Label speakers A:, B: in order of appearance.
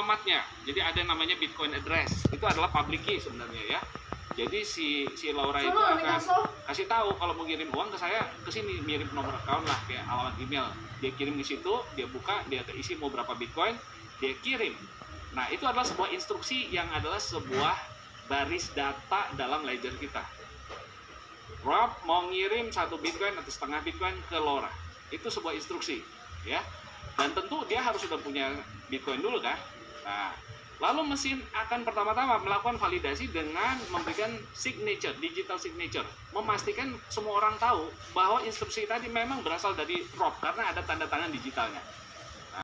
A: alamatnya. Jadi ada yang namanya Bitcoin address. Itu adalah public key sebenarnya ya. Jadi si si Laura itu akan kasih tahu kalau mau ngirim uang ke saya ke sini mirip nomor account lah kayak alamat email. Dia kirim di situ, dia buka, dia isi mau berapa Bitcoin, dia kirim. Nah, itu adalah sebuah instruksi yang adalah sebuah baris data dalam ledger kita. Rob mau ngirim satu Bitcoin atau setengah Bitcoin ke Laura. Itu sebuah instruksi, ya. Dan tentu dia harus sudah punya Bitcoin dulu kan. Nah, lalu mesin akan pertama-tama melakukan validasi dengan memberikan signature, digital signature, memastikan semua orang tahu bahwa instruksi tadi memang berasal dari Rob karena ada tanda tangan digitalnya.